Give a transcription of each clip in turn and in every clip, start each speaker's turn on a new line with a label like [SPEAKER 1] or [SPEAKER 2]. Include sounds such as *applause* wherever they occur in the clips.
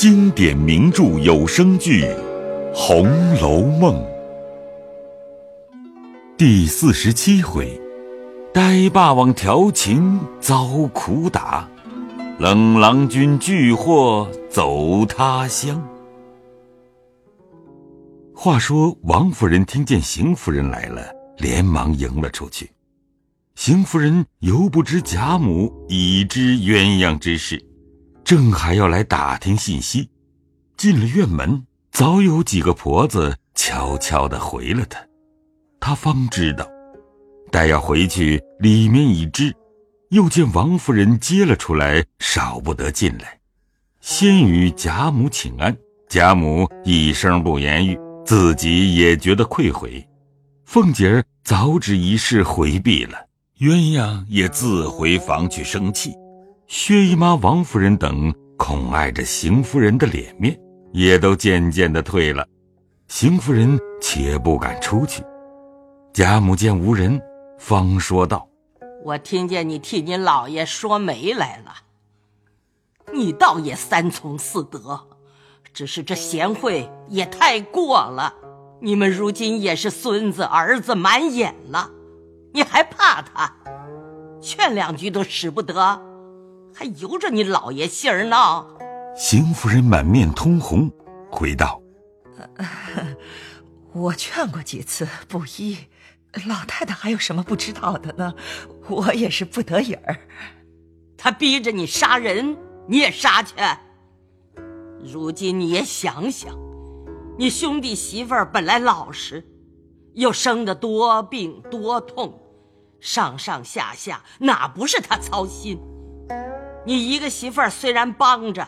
[SPEAKER 1] 经典名著有声剧《红楼梦》第四十七回：呆霸王调情遭苦打，冷郎君拒祸走他乡。话说王夫人听见邢夫人来了，连忙迎了出去。邢夫人犹不知贾母已知鸳鸯之事。正还要来打听信息，进了院门，早有几个婆子悄悄的回了他，他方知道，待要回去，里面已知，又见王夫人接了出来，少不得进来，先与贾母请安，贾母一声不言语，自己也觉得愧悔，凤姐儿早指一事回避了，鸳鸯也自回房去生气。薛姨妈、王夫人等恐碍着邢夫人的脸面，也都渐渐的退了。邢夫人且不敢出去。贾母见无人，方说道：“
[SPEAKER 2] 我听见你替你老爷说媒来了。你倒也三从四德，只是这贤惠也太过了。你们如今也是孙子儿子满眼了，你还怕他？劝两句都使不得。”还由着你老爷性儿呢？
[SPEAKER 1] 邢夫人满面通红，回道：“
[SPEAKER 3] 我劝过几次不依，老太太还有什么不知道的呢？我也是不得已儿。
[SPEAKER 2] 他逼着你杀人，你也杀去。如今你也想想，你兄弟媳妇儿本来老实，又生得多病多痛，上上下下哪不是他操心？”你一个媳妇儿虽然帮着，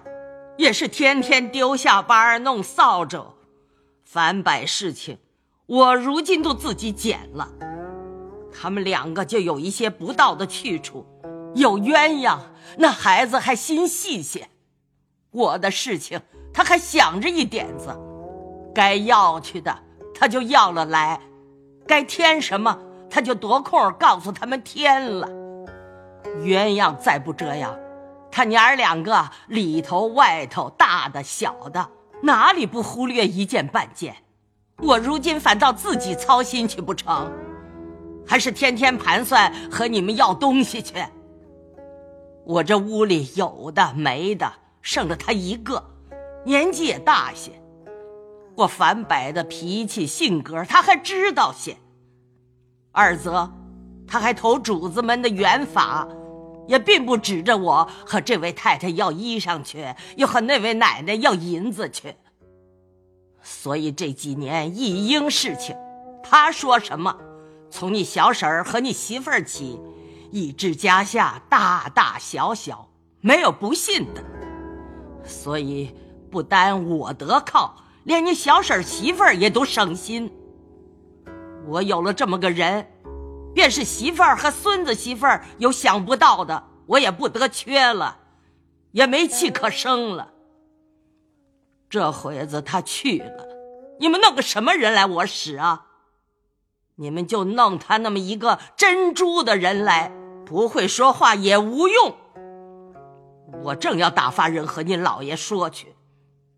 [SPEAKER 2] 也是天天丢下班弄扫帚，反摆事情，我如今都自己捡了。他们两个就有一些不到的去处，有鸳鸯，那孩子还心细些。我的事情他还想着一点子，该要去的他就要了来，该添什么他就夺空告诉他们添了。鸳鸯再不这样。他娘儿两个里头外头大的小的，哪里不忽略一件半件？我如今反倒自己操心去不成？还是天天盘算和你们要东西去？我这屋里有的没的，剩了他一个，年纪也大些。我反摆的脾气性格，他还知道些。二则，他还投主子们的缘法。也并不指着我和这位太太要衣裳去，又和那位奶奶要银子去。所以这几年一应事情，他说什么，从你小婶儿和你媳妇儿起，一至家下大大小小，没有不信的。所以不单我得靠，连你小婶儿媳妇儿也都省心。我有了这么个人。便是媳妇儿和孙子媳妇儿有想不到的，我也不得缺了，也没气可生了。这会子他去了，你们弄个什么人来我使啊？你们就弄他那么一个珍珠的人来，不会说话也无用。我正要打发人和您老爷说去，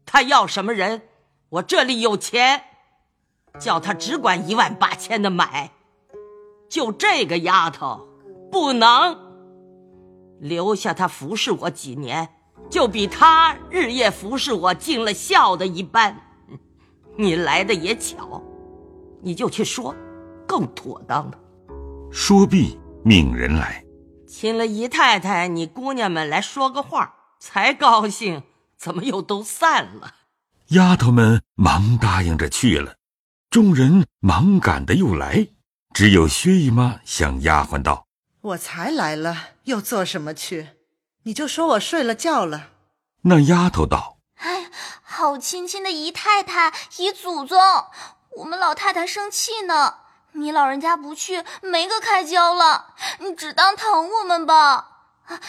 [SPEAKER 2] 他要什么人，我这里有钱，叫他只管一万八千的买。就这个丫头，不能留下她服侍我几年，就比她日夜服侍我尽了孝的一般。*laughs* 你来的也巧，你就去说，更妥当了。
[SPEAKER 1] 说毕，命人来，
[SPEAKER 2] 请了姨太太、你姑娘们来说个话，才高兴。怎么又都散了？
[SPEAKER 1] 丫头们忙答应着去了，众人忙赶的又来。只有薛姨妈向丫鬟道：“
[SPEAKER 4] 我才来了，又做什么去？你就说我睡了觉了。”
[SPEAKER 1] 那丫头道：“
[SPEAKER 5] 哎，好亲亲的姨太太、姨祖宗，我们老太太生气呢。你老人家不去，没个开交了。你只当疼我们吧。啊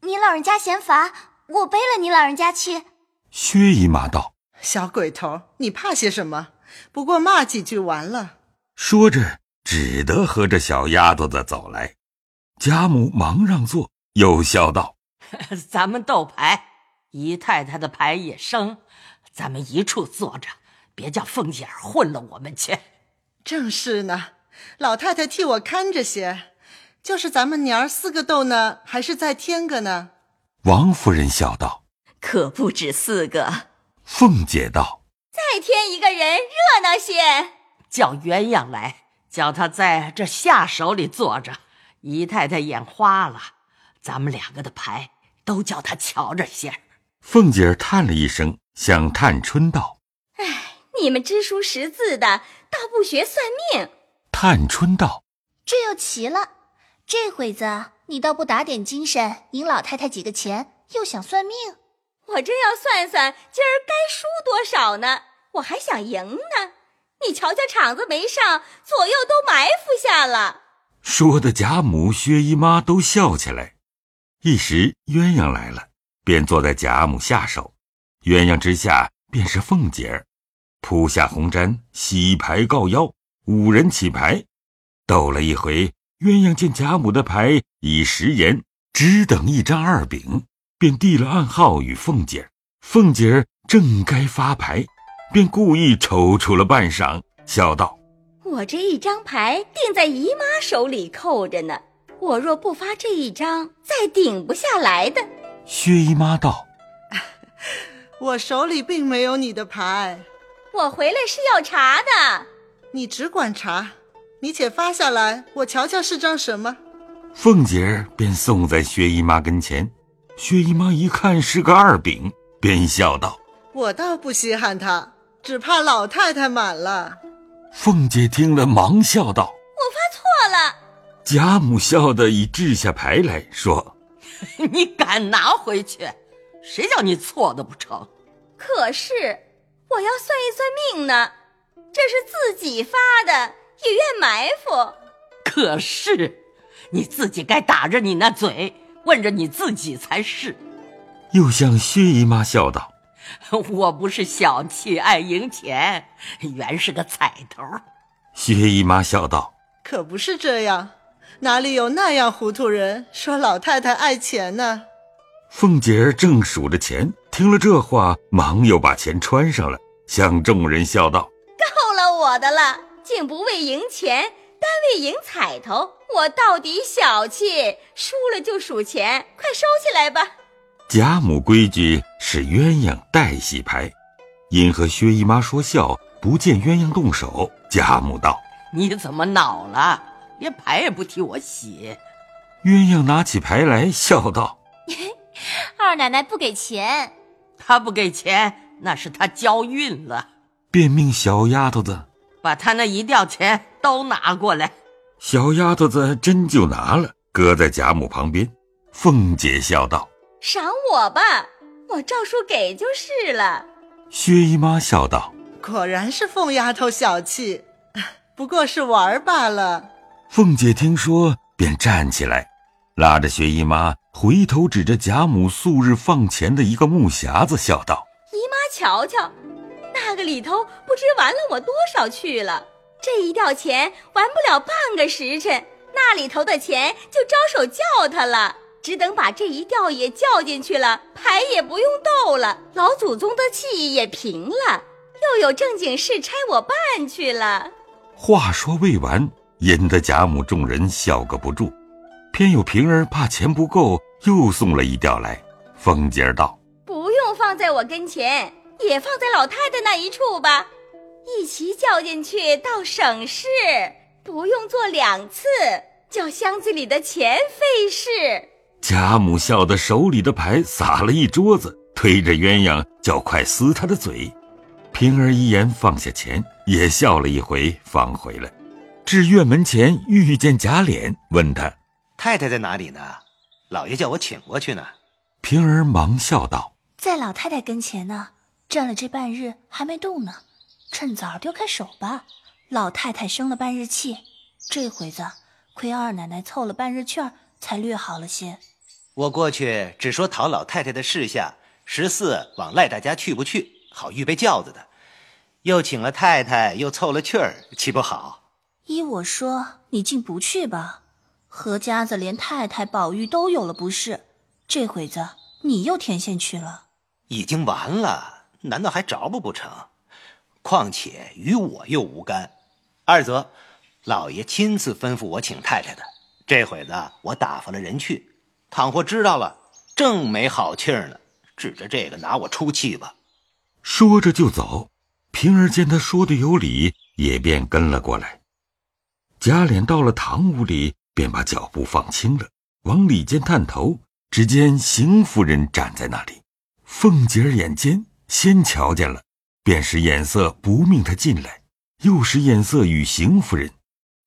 [SPEAKER 5] 你老人家嫌烦，我背了你老人家去。”
[SPEAKER 1] 薛姨妈道：“
[SPEAKER 4] 小鬼头，你怕些什么？不过骂几句完了。”
[SPEAKER 1] 说着。只得和着小丫头子走来，贾母忙让座，又笑道：*laughs* “
[SPEAKER 2] 咱们斗牌，姨太太的牌也生，咱们一处坐着，别叫凤姐儿混了我们去。
[SPEAKER 4] 正是呢，老太太替我看着些。就是咱们娘儿四个斗呢，还是再添个呢？
[SPEAKER 1] 王夫人笑道：“
[SPEAKER 3] 可不止四个。”
[SPEAKER 1] 凤姐道：“
[SPEAKER 5] 再添一个人，热闹些。
[SPEAKER 2] 叫鸳鸯来，叫他在这下手里坐着。姨太太眼花了，咱们两个的牌都叫他瞧着些。”
[SPEAKER 1] 凤姐儿叹了一声，向探春道：“
[SPEAKER 5] 哎，你们知书识字的，倒不学算命。”
[SPEAKER 1] 探春道：“
[SPEAKER 6] 这又奇了。”这会子你倒不打点精神，赢老太太几个钱，又想算命？
[SPEAKER 5] 我正要算算今儿该输多少呢，我还想赢呢。你瞧瞧，场子没上，左右都埋伏下了。
[SPEAKER 1] 说的贾母、薛姨妈都笑起来。一时鸳鸯来了，便坐在贾母下手，鸳鸯之下便是凤姐儿，铺下红毡，洗牌告腰，五人起牌，斗了一回。鸳鸯见贾母的牌已食言，只等一张二饼，便递了暗号与凤姐儿。凤姐儿正该发牌，便故意踌躇了半晌，笑道：“
[SPEAKER 5] 我这一张牌定在姨妈手里扣着呢，我若不发这一张，再顶不下来的。”
[SPEAKER 1] 薛姨妈道：“
[SPEAKER 4] 我手里并没有你的牌，
[SPEAKER 5] 我回来是要查的，
[SPEAKER 4] 你只管查。”你且发下来，我瞧瞧是张什么。
[SPEAKER 1] 凤姐儿便送在薛姨妈跟前，薛姨妈一看是个二饼，便笑道：“
[SPEAKER 4] 我倒不稀罕他，只怕老太太满了。”
[SPEAKER 1] 凤姐听了，忙笑道：“
[SPEAKER 5] 我发错了。”
[SPEAKER 1] 贾母笑得已掷下牌来说：*laughs* “
[SPEAKER 2] 你敢拿回去？谁叫你错的不成？
[SPEAKER 5] 可是我要算一算命呢，这是自己发的。”也愿埋伏，
[SPEAKER 2] 可是你自己该打着你那嘴，问着你自己才是。
[SPEAKER 1] 又向薛姨妈笑道：“ *laughs*
[SPEAKER 2] 我不是小气爱赢钱，原是个彩头。”
[SPEAKER 1] 薛姨妈笑道：“
[SPEAKER 4] 可不是这样，哪里有那样糊涂人说老太太爱钱呢？”
[SPEAKER 1] 凤姐儿正数着钱，听了这话，忙又把钱穿上了，向众人笑道：“
[SPEAKER 5] 够了我的了。”竟不为赢钱，单为赢彩头！我到底小气，输了就数钱，快收起来吧。
[SPEAKER 1] 贾母规矩是鸳鸯代洗牌，因和薛姨妈说笑，不见鸳鸯动手。贾母道：“
[SPEAKER 2] 你怎么恼了？连牌也不替我洗。”
[SPEAKER 1] 鸳鸯拿起牌来，笑道：*laughs* “
[SPEAKER 6] 二奶奶不给钱，
[SPEAKER 2] 她不给钱，那是她交运了。”
[SPEAKER 1] 便命小丫头子。
[SPEAKER 2] 把她那一吊钱都拿过来，
[SPEAKER 1] 小丫头子真就拿了，搁在贾母旁边。凤姐笑道：“
[SPEAKER 5] 赏我吧，我照书给就是了。”
[SPEAKER 1] 薛姨妈笑道：“
[SPEAKER 4] 果然是凤丫头小气，*laughs* 不过是玩罢了。”
[SPEAKER 1] 凤姐听说，便站起来，拉着薛姨妈，回头指着贾母素日放钱的一个木匣子，笑道：“
[SPEAKER 5] 姨妈瞧瞧。”那个里头不知玩了我多少去了，这一吊钱玩不了半个时辰，那里头的钱就招手叫他了。只等把这一吊也叫进去了，牌也不用斗了，老祖宗的气也平了，又有正经事差我办去了。
[SPEAKER 1] 话说未完，引得贾母众人笑个不住。偏有平儿怕钱不够，又送了一吊来。凤姐儿道：“
[SPEAKER 5] 不用放在我跟前。”也放在老太太那一处吧，一齐叫进去倒省事，不用做两次，叫箱子里的钱费事。
[SPEAKER 1] 贾母笑得手里的牌撒了一桌子，推着鸳鸯叫快撕他的嘴。平儿一言放下钱，也笑了一回，放回来。至院门前遇见贾琏，问他：“
[SPEAKER 7] 太太在哪里呢？老爷叫我请过去呢。”
[SPEAKER 1] 平儿忙笑道：“
[SPEAKER 6] 在老太太跟前呢。”站了这半日还没动呢，趁早丢开手吧。老太太生了半日气，这回子亏二奶奶凑了半日券，才略好了些。
[SPEAKER 7] 我过去只说讨老太太的事下，十四往赖大家去不去，好预备轿子的。又请了太太，又凑了趣儿，岂不好？
[SPEAKER 6] 依我说，你竟不去吧。何家子连太太、宝玉都有了不是，这会子你又添线去了。
[SPEAKER 7] 已经完了，难道还着不不成？况且与我又无干。二则，老爷亲自吩咐我请太太的，这会子我打发了人去，倘或知道了，正没好气儿呢。指着这个拿我出气吧。
[SPEAKER 1] 说着就走。平儿见他说的有理，也便跟了过来。贾琏到了堂屋里，便把脚步放轻了，往里间探头，只见邢夫人站在那里。凤姐儿眼尖，先瞧见了，便使眼色不命他进来，又使眼色与邢夫人。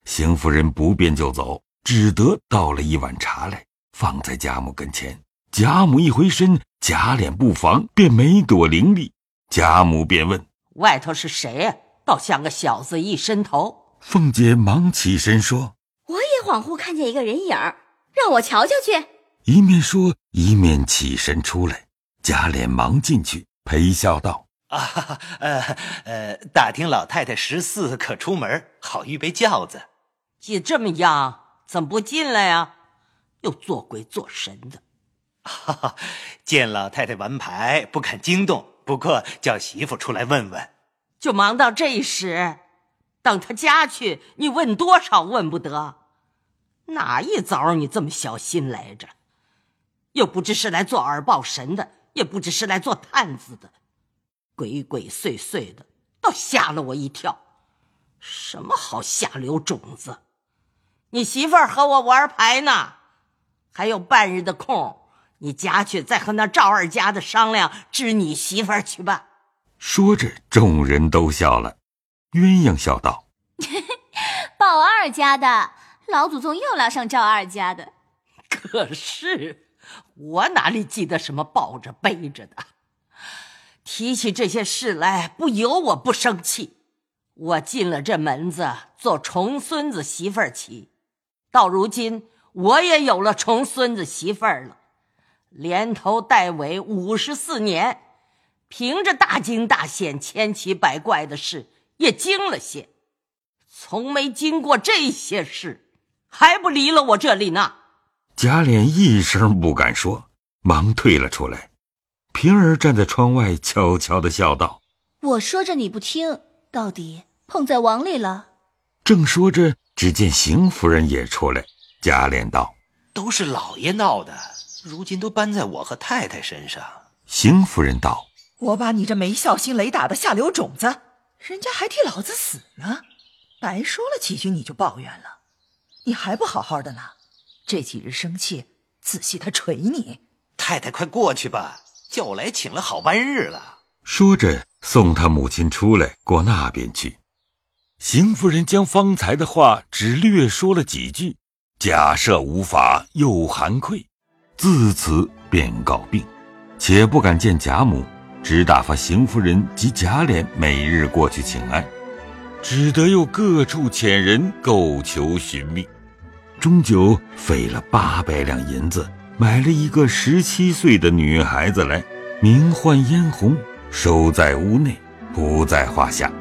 [SPEAKER 1] 邢夫人不便就走，只得倒了一碗茶来，放在贾母跟前。贾母一回身，贾琏不防，便没躲灵力。贾母便问：“
[SPEAKER 2] 外头是谁呀？倒像个小子一伸头。”
[SPEAKER 1] 凤姐忙起身说：“
[SPEAKER 8] 我也恍惚看见一个人影儿，让我瞧瞧去。”
[SPEAKER 1] 一面说，一面起身出来。贾琏忙进去，陪笑道：“
[SPEAKER 7] 啊，呃呃，打听老太太十四可出门，好预备轿子。
[SPEAKER 2] 既这么样，怎么不进来呀？又做鬼做神的。”
[SPEAKER 7] 哈哈，见老太太玩牌不敢惊动，不过叫媳妇出来问问，
[SPEAKER 2] 就忙到这时，等他家去，你问多少问不得？哪一早你这么小心来着？又不知是来做耳报神的。也不知是来做探子的，鬼鬼祟祟的，倒吓了我一跳。什么好下流种子？你媳妇儿和我玩牌呢，还有半日的空，你家去再和那赵二家的商量支你媳妇儿去吧。
[SPEAKER 1] 说着，众人都笑了。鸳鸯笑道：*laughs* “
[SPEAKER 5] 鲍二家的老祖宗又拉上赵二家的，*laughs*
[SPEAKER 2] 可是。”我哪里记得什么抱着背着的？提起这些事来，不由我不生气。我进了这门子做重孙子媳妇儿起，到如今我也有了重孙子媳妇儿了，连头带尾五十四年，凭着大惊大险、千奇百怪的事也惊了些，从没经过这些事，还不离了我这里呢。
[SPEAKER 1] 贾琏一声不敢说，忙退了出来。平儿站在窗外，悄悄的笑道：“
[SPEAKER 6] 我说着你不听，到底碰在网里了。”
[SPEAKER 1] 正说着，只见邢夫人也出来。贾琏道：“
[SPEAKER 7] 都是老爷闹的，如今都搬在我和太太身上。”
[SPEAKER 1] 邢夫人道：“
[SPEAKER 3] 我把你这没孝心雷打的下流种子，人家还替老子死呢，白说了几句你就抱怨了，你还不好好的呢？”这几日生气，仔细他捶你。
[SPEAKER 7] 太太，快过去吧，叫我来请了好半日了。
[SPEAKER 1] 说着，送他母亲出来过那边去。邢夫人将方才的话只略说了几句，假设无法，又含愧，自此便告病，且不敢见贾母，只打发邢夫人及贾琏每日过去请安，只得又各处遣人购求寻觅。终究费了八百两银子，买了一个十七岁的女孩子来，名唤嫣红，收在屋内，不在话下。